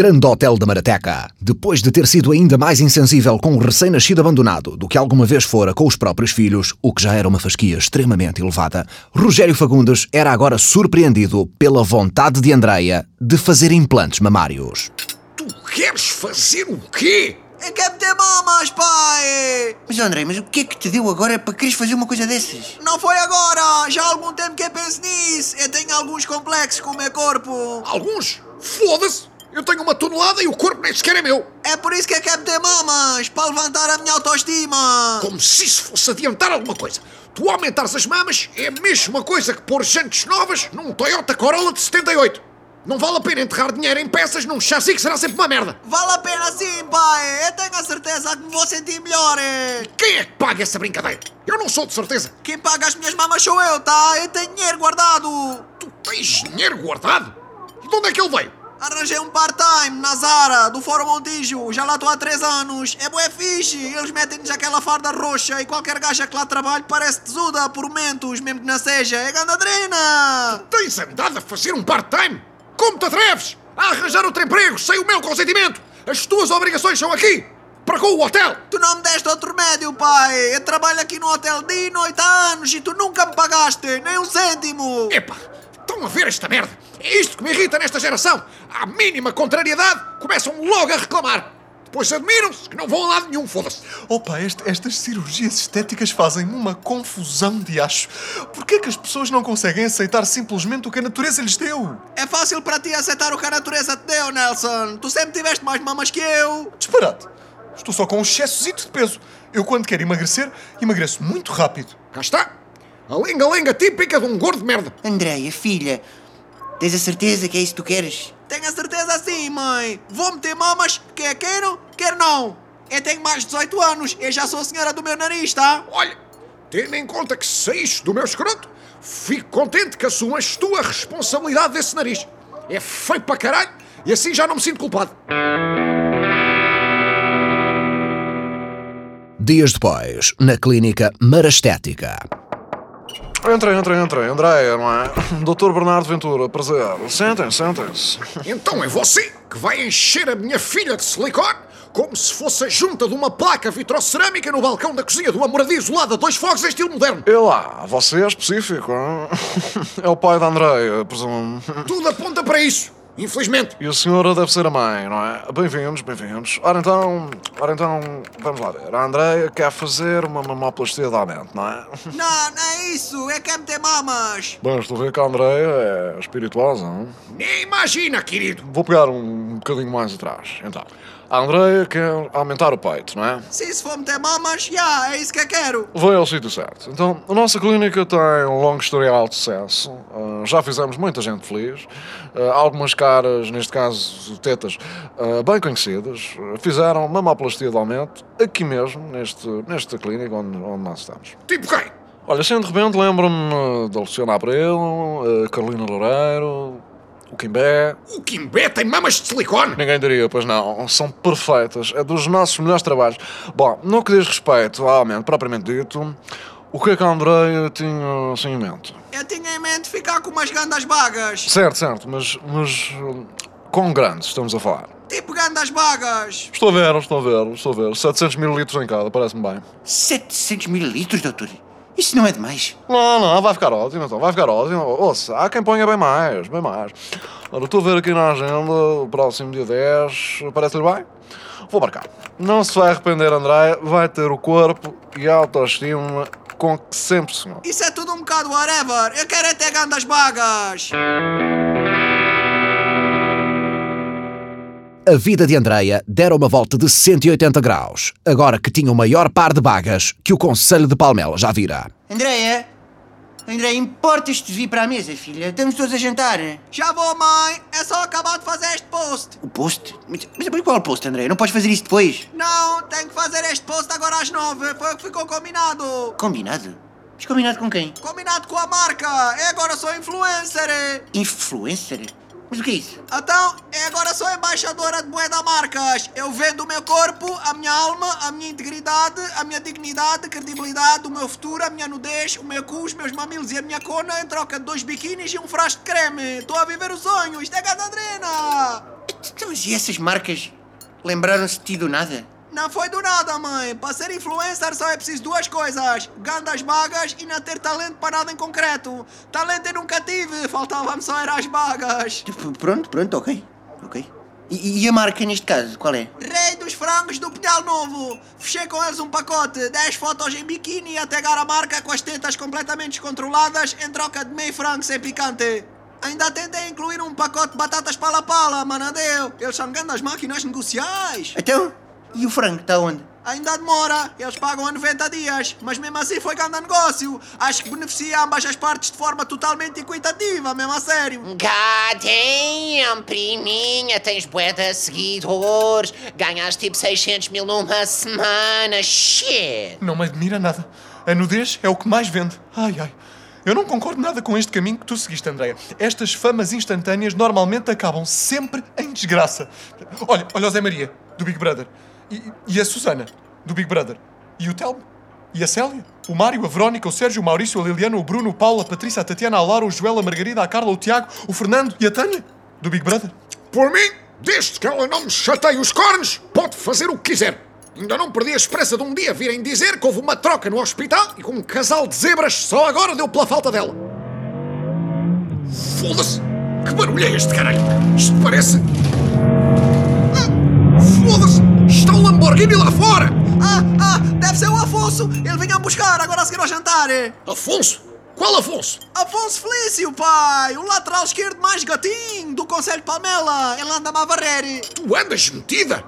Grande Hotel da Marateca. Depois de ter sido ainda mais insensível com o recém-nascido abandonado do que alguma vez fora com os próprios filhos, o que já era uma fasquia extremamente elevada, Rogério Fagundes era agora surpreendido pela vontade de Andreia de fazer implantes mamários. Tu queres fazer o quê? É que é meter mamas, pai! Mas André, mas o que é que te deu agora para quereres fazer uma coisa dessas? Não foi agora! Já há algum tempo que eu penso nisso! Eu tenho alguns complexos com o meu corpo! Alguns? Foda-se! Eu tenho uma tonelada e o corpo nem sequer é meu! É por isso que eu quero meter mamas! Para levantar a minha autoestima! Como se isso fosse adiantar alguma coisa! Tu aumentares as mamas é a mesma coisa que pôr jantes novas num Toyota Corolla de 78! Não vale a pena enterrar dinheiro em peças num chassi que será sempre uma merda! Vale a pena sim, pai! Eu tenho a certeza que me vou sentir melhor! é. Quem é que paga essa brincadeira? Eu não sou de certeza! Quem paga as minhas mamas sou eu, tá? Eu tenho dinheiro guardado! Tu tens dinheiro guardado? E de onde é que ele veio? Arranjei um part-time na Zara, do Fórum Montijo. Já lá estou há 3 anos. É bué fixe. Eles metem-nos aquela farda roxa e qualquer gaja que lá trabalha parece tesuda por momentos, mesmo que não seja. É gandadrina! Tens andado a fazer um part-time? Como te atreves a arranjar outro emprego sem o meu consentimento? As tuas obrigações são aqui, para com o hotel. Tu não me deste outro remédio, pai. Eu trabalho aqui no hotel de noite há anos e tu nunca me pagaste, nem um cêntimo. Epá, estão a ver esta merda? É isto que me irrita nesta geração. À mínima contrariedade, começam logo a reclamar. Depois admiram-se que não vão a lado nenhum, foda-se. Opa, este- estas cirurgias estéticas fazem-me uma confusão de acho. Porquê que as pessoas não conseguem aceitar simplesmente o que a natureza lhes deu? É fácil para ti aceitar o que a natureza te deu, Nelson. Tu sempre tiveste mais mamas que eu. Disparate! Estou só com um excessozito de peso. Eu, quando quero emagrecer, emagreço muito rápido. Cá está. A lenga-lenga típica de um gordo de merda. Andréia, filha, tens a certeza que é isso que tu queres? Tenho a certeza sim, mãe. Vou meter mamas, quer queiram, quer não. Eu tenho mais de 18 anos, eu já sou a senhora do meu nariz, tá? Olha, tendo em conta que saíste do meu escroto, fico contente que assumas tu a responsabilidade desse nariz. É feio para caralho e assim já não me sinto culpado. Dias depois, na clínica Marastética. Entrem, entrem, entrem. Andréia, não é? Doutor Bernardo Ventura, prazer. Sentem, sentem-se. Então é você que vai encher a minha filha de silicone como se fosse a junta de uma placa vitrocerâmica no balcão da cozinha de uma moradia isolada, dois fogos em estilo moderno. E lá, você é específico, hein? É o pai da Andréia, presumo. Tudo aponta para isso, infelizmente. E a senhora deve ser a mãe, não é? Bem-vindos, bem-vindos. Ora então, ora então, vamos lá ver. A Andréia quer fazer uma mamoplastia de aumento, não é? Não, não é isso, é quer meter mamas. Bem, estou a ver que a Andréia é espirituosa, não? Nem imagina, querido. Vou pegar um bocadinho mais atrás, então. A Andréia quer aumentar o peito, não é? Se isso for meter mamas, já, é isso que eu quero. Vai ao sítio certo. Então, a nossa clínica tem um longo historial de sucesso. Ah, já fizemos muita gente feliz. Ah, algumas caras, neste caso tetas, ah, bem conhecidas, ah, fizeram mamoplastia de aumento aqui mesmo, neste, nesta clínica onde, onde nós estamos. Tipo quem? Olha, assim de repente lembro-me ah, da Luciana Abreu, a Carolina Loureiro, o Quimbé. O Kimbé tem mamas de silicone. Ninguém diria, pois não, são perfeitas. É dos nossos melhores trabalhos. Bom, no que diz respeito ao aumento propriamente dito, o que é que a Andreia tinha assim em mente? Eu tinha em mente ficar com umas gandas bagas. Certo, certo, mas, mas com grandes estamos a falar. Tipo gandas bagas. Estou a ver, estou a ver, estou a ver. 700 mililitros em cada, parece-me bem. 700 mililitros, doutor? Isso não é demais. Não, não, vai ficar ótimo, então, vai ficar ótimo. Ouça, há quem ponha bem mais, bem mais. Ora, estou a ver aqui na agenda, o próximo dia 10, parece-lhe bem? Vou marcar. Não se vai arrepender, André, vai ter o corpo e a autoestima com que sempre sonhou. Isso é tudo um bocado whatever. Eu quero é ter gandas bagas. A vida de Andreia dera uma volta de 180 graus, agora que tinha o maior par de bagas que o Conselho de Palmela já vira. Andréia? Andréia, importas-te vir para a mesa, filha? Estamos todos a jantar. Já vou, mãe. É só acabar de fazer este post. O post? Mas, mas qual post, Andréia? Não podes fazer isso depois? Não, tenho que fazer este post agora às nove. Foi o que ficou combinado. Combinado? Mas combinado com quem? Combinado com a marca. Eu agora sou influencer. Influencer? Mas o que é isso? Então, agora sou embaixadora de moeda marcas. Eu vendo o meu corpo, a minha alma, a minha integridade, a minha dignidade, credibilidade, o meu futuro, a minha nudez, o meu cu, os meus mamilos e a minha cona em troca de dois biquínis e um frasco de creme. Estou a viver o sonho. Isto é gadadrena. Então, e essas marcas lembraram-se de ti do nada? Não foi do nada, mãe. Para ser influencer só é preciso duas coisas: gandas bagas e não ter talento para nada em concreto. Talento eu nunca tive, faltava-me só era as bagas. Tipo, Pronto, pronto, ok. Ok. E, e a marca neste caso, qual é? Rei dos frangos do Pinhal Novo. Fechei com eles um pacote, 10 fotos em biquíni até pegar a marca com as tetas completamente descontroladas em troca de meio frango sem picante. Ainda tentei incluir um pacote de batatas pala-pala, mas não deu. Eles são grandes máquinas negociais. Então, e o frango está onde? Ainda demora, eles pagam a 90 dias, mas mesmo assim foi grande negócio. Acho que beneficia ambas as partes de forma totalmente equitativa, mesmo a sério. God damn, priminha, tens bué de seguidores. Ganhaste tipo 600 mil numa semana. Shit. Não me admira nada. A nudez é o que mais vende. Ai, ai. Eu não concordo nada com este caminho que tu seguiste, Andréia. Estas famas instantâneas normalmente acabam sempre em desgraça. Olha, olha o Zé Maria, do Big Brother. E, a Susana, do Big Brother. E o Telmo. E a Célia. O Mário, a Verónica, o Sérgio, o Maurício, a Liliana, o Bruno, o Paulo, a Patrícia, a Tatiana, a Laura, o Joel, a Margarida, a Carla, o Tiago, o Fernando e a Tânia, do Big Brother. Por mim, desde que ela não me chateie os cornos, pode fazer o que quiser. Ainda não perdi a esperança de um dia virem dizer que houve uma troca no hospital e que um casal de zebras só agora deu pela falta dela. Foda-se! Que barulho é este, caralho? Isto parece. Ah, Foda-se! Lamborghini lá fora! Ah, ah, deve ser o Afonso. Ele vinha buscar agora a seguir ao jantar. Afonso? Qual Afonso? Afonso Felício, pai! O lateral esquerdo mais gatinho do Conselho de Palmela. Ele anda-me a varrer. Tu andas metida?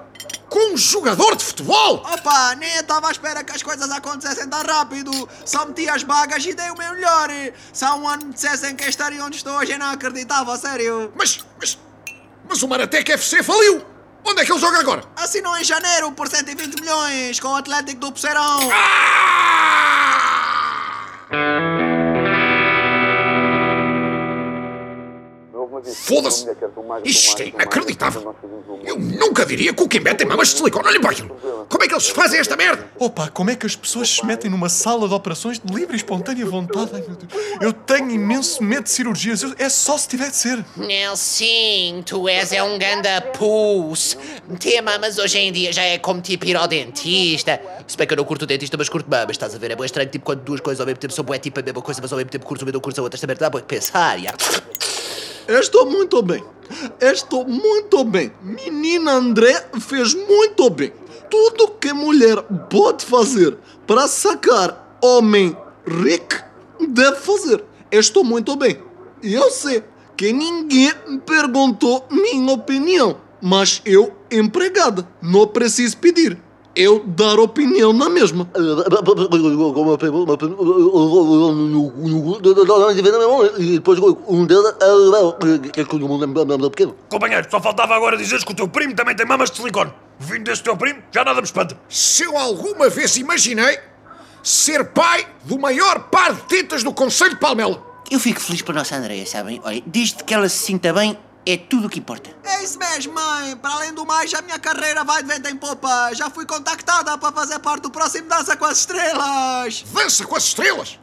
Com um jogador de futebol? Opa, nem estava à espera que as coisas acontecessem tão rápido. Só meti as bagas e dei o meu melhor. Se há um ano me dissessem que estaria onde estou hoje, eu não acreditava, a sério. Mas, mas, mas o Maratec FC faliu! Onde é que ele joga agora? Assinou em janeiro por 120 milhões com o Atlético do Poceirão. Foda-se! Isto é inacreditável! Eu nunca diria que o Kimbé tem mamas de silicone. Olha para aquilo! Como é que eles fazem esta merda? Opa, como é que as pessoas se metem numa sala de operações de livre e espontânea vontade? Ai, meu Deus. Eu tenho imenso medo de cirurgias. Eu- É só se tiver de ser. Nelson, tu és é um ganda pus. Ter mamas hoje em dia já é como tipo ir ao dentista. Se bem que eu não curto o dentista, mas curto mamas, estás a ver? É bem estranho, tipo, quando duas coisas ao mesmo tempo são bué, tipo a mesma coisa, mas ao mesmo tempo curto uma e não curto a outra. Esta merda dá bué que pensar, já. Estou muito bem. Estou muito bem. Menina André fez muito bem. Tudo que mulher pode fazer para sacar homem rico, deve fazer. Estou muito bem. Eu sei que ninguém perguntou minha opinião, mas eu, empregada, não preciso pedir. Eu dar opinião na mesma. E um é. Companheiro, só faltava agora dizeres que o teu primo também tem mamas de silicone. Vindo desse teu primo, já nada me espanta. Se eu alguma vez imaginei ser pai do maior par de tetas do Conselho de Palmela. Eu fico feliz por nossa Andreia, sabem? Olha, desde que ela se sinta bem, é tudo o que importa. É isso mesmo, mãe. Para além do mais, a minha carreira vai de vento em popa. Já fui contactada para fazer parte do próximo Dança com as Estrelas. Dança com as estrelas.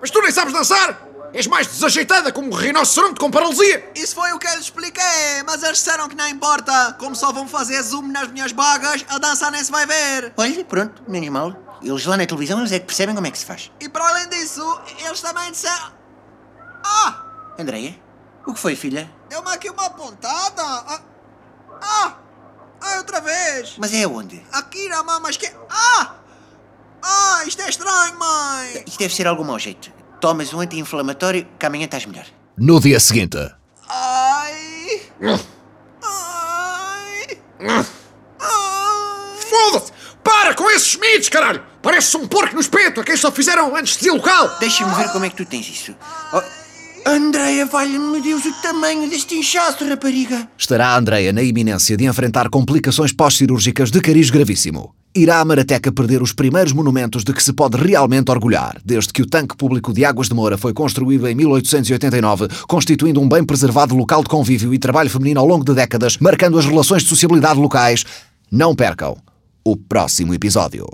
Mas tu nem sabes dançar? És mais desajeitada como um rinoceronte com paralisia. Isso foi o que eu lhes expliquei, mas eles disseram que não importa. Como só vão fazer zoom nas minhas bagas, a dança nem se vai ver. Olha, pronto, menos mal. Eles lá na televisão, eles é que percebem como é que se faz. E para além disso, eles também disseram... Ah! Andreia, o que foi, filha? Deu-me aqui uma pontada. Ah! Ah! Ah, outra vez. Mas é onde? Aqui na mama esquerda. Ah! Ah, isto é estranho, mãe. Isto deve ser algum mau jeito. Tomas um anti-inflamatório que amanhã estás melhor. No dia seguinte, Ai. Ai. Ai. Foda-se! Para com esses mitos, caralho! Parece um porco no espeto a quem só fizeram anestesia local! Deixa-me ver como é que tu tens isso. Oh, Andreia, valha-me Deus, o tamanho deste inchaço, rapariga. estará a Andreia na iminência de enfrentar complicações pós-cirúrgicas de cariz gravíssimo. Irá a Marateca perder os primeiros monumentos de que se pode realmente orgulhar, desde que o tanque público de Águas de Moura foi construído em 1889, constituindo um bem preservado local de convívio e trabalho feminino ao longo de décadas, marcando as relações de sociabilidade locais. Não percam o próximo episódio.